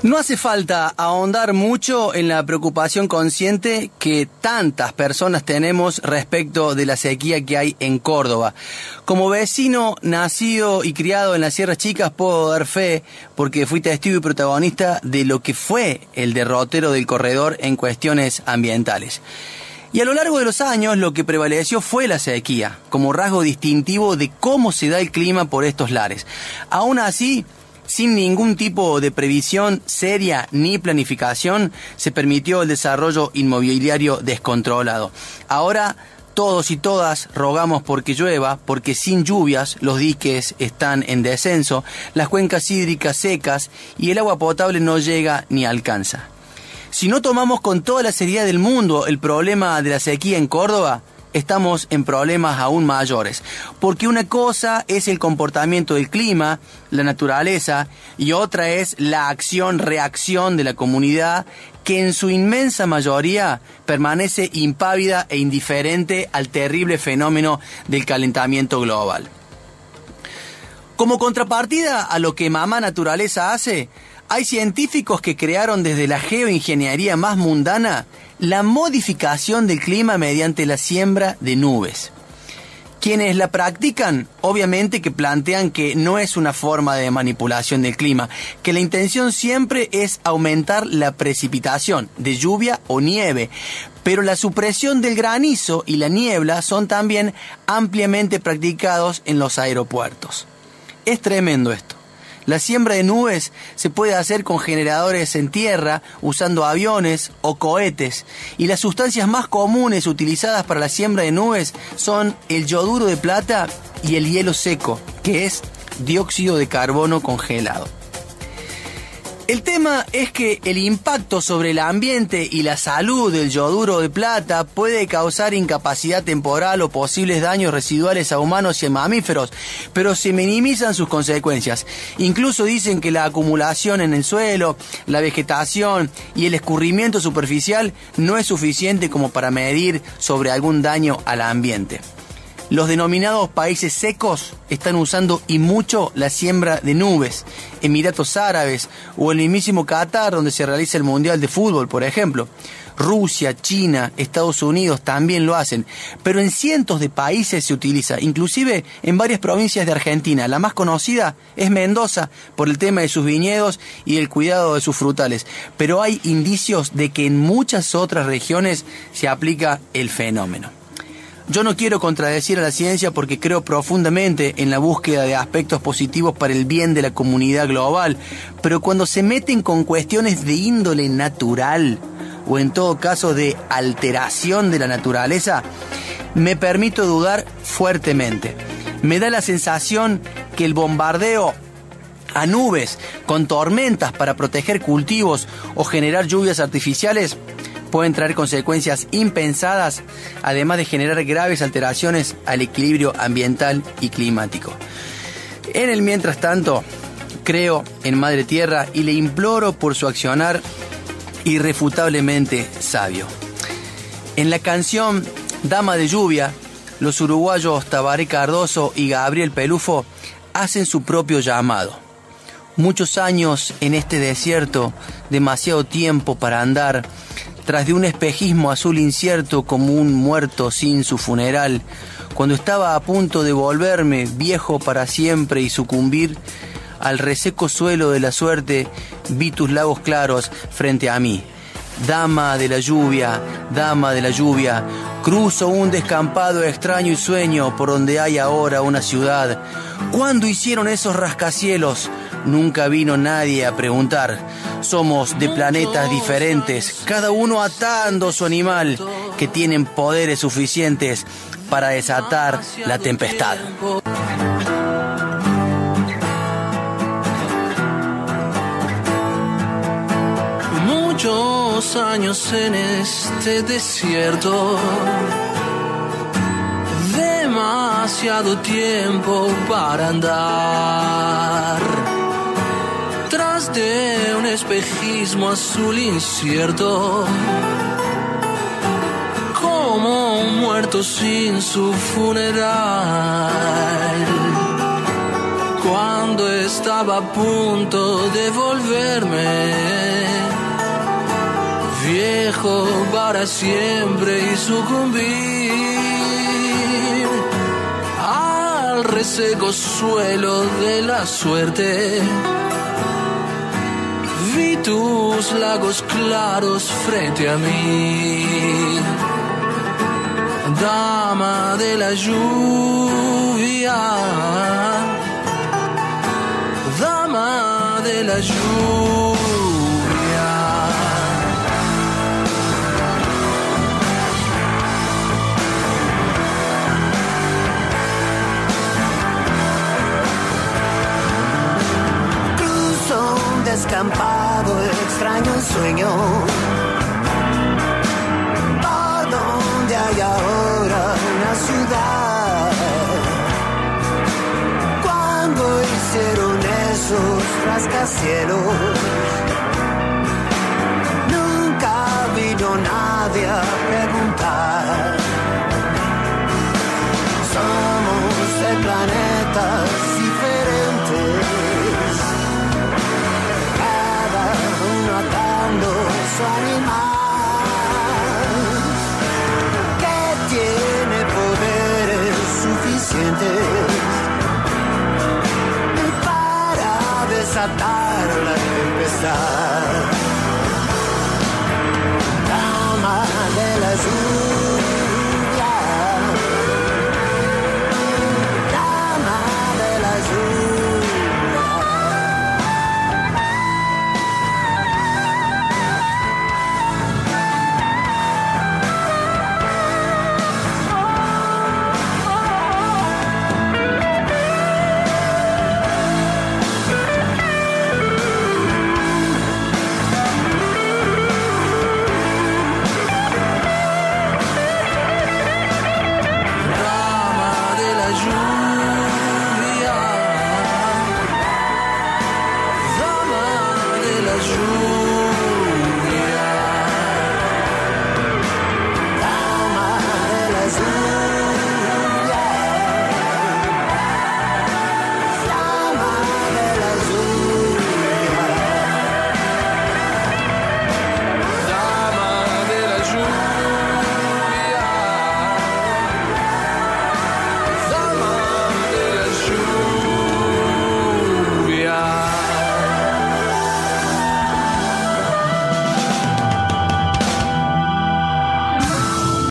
No hace falta ahondar mucho en la preocupación consciente que tantas personas tenemos respecto de la sequía que hay en Córdoba. Como vecino nacido y criado en las Sierras Chicas puedo dar fe porque fui testigo y protagonista de lo que fue el derrotero del corredor en cuestiones ambientales. Y a lo largo de los años lo que prevaleció fue la sequía, como rasgo distintivo de cómo se da el clima por estos lares. Aún así, sin ningún tipo de previsión seria ni planificación, se permitió el desarrollo inmobiliario descontrolado. Ahora todos y todas rogamos porque llueva, porque sin lluvias los diques están en descenso, las cuencas hídricas secas y el agua potable no llega ni alcanza. Si no tomamos con toda la seriedad del mundo el problema de la sequía en Córdoba, estamos en problemas aún mayores. Porque una cosa es el comportamiento del clima, la naturaleza, y otra es la acción-reacción de la comunidad que en su inmensa mayoría permanece impávida e indiferente al terrible fenómeno del calentamiento global. Como contrapartida a lo que mamá naturaleza hace, hay científicos que crearon desde la geoingeniería más mundana la modificación del clima mediante la siembra de nubes. Quienes la practican, obviamente que plantean que no es una forma de manipulación del clima, que la intención siempre es aumentar la precipitación de lluvia o nieve, pero la supresión del granizo y la niebla son también ampliamente practicados en los aeropuertos. Es tremendo esto. La siembra de nubes se puede hacer con generadores en tierra, usando aviones o cohetes. Y las sustancias más comunes utilizadas para la siembra de nubes son el yoduro de plata y el hielo seco, que es dióxido de carbono congelado. El tema es que el impacto sobre el ambiente y la salud del yoduro de plata puede causar incapacidad temporal o posibles daños residuales a humanos y a mamíferos, pero se minimizan sus consecuencias. Incluso dicen que la acumulación en el suelo, la vegetación y el escurrimiento superficial no es suficiente como para medir sobre algún daño al ambiente. Los denominados países secos están usando y mucho la siembra de nubes. Emiratos Árabes o el mismísimo Qatar donde se realiza el Mundial de Fútbol, por ejemplo. Rusia, China, Estados Unidos también lo hacen, pero en cientos de países se utiliza, inclusive en varias provincias de Argentina. La más conocida es Mendoza por el tema de sus viñedos y el cuidado de sus frutales, pero hay indicios de que en muchas otras regiones se aplica el fenómeno. Yo no quiero contradecir a la ciencia porque creo profundamente en la búsqueda de aspectos positivos para el bien de la comunidad global, pero cuando se meten con cuestiones de índole natural, o en todo caso de alteración de la naturaleza, me permito dudar fuertemente. Me da la sensación que el bombardeo a nubes con tormentas para proteger cultivos o generar lluvias artificiales pueden traer consecuencias impensadas, además de generar graves alteraciones al equilibrio ambiental y climático. En el mientras tanto, creo en Madre Tierra y le imploro por su accionar irrefutablemente sabio. En la canción Dama de Lluvia, los uruguayos Tabaré Cardoso y Gabriel Pelufo hacen su propio llamado. Muchos años en este desierto, demasiado tiempo para andar, tras de un espejismo azul incierto como un muerto sin su funeral, cuando estaba a punto de volverme viejo para siempre y sucumbir al reseco suelo de la suerte, vi tus lagos claros frente a mí. Dama de la lluvia, dama de la lluvia, cruzo un descampado extraño y sueño por donde hay ahora una ciudad. ¿Cuándo hicieron esos rascacielos? Nunca vino nadie a preguntar. Somos de planetas diferentes, cada uno atando su animal, que tienen poderes suficientes para desatar la tempestad. muchos años en este desierto. Demasiado tiempo para andar. Espejismo azul incierto. Como un muerto sin su funeral cuando estaba a punto de volverme viejo para siempre y sucumbir al reseco suelo de la suerte. Tus lagos claros frente a mí, dama de la lluvia dama de la lluvia. Descampado, extraño sueño. ¿A dónde hay ahora una ciudad? Cuando hicieron esos rascacielos. Nunca vino nadie para desatar la tempestad.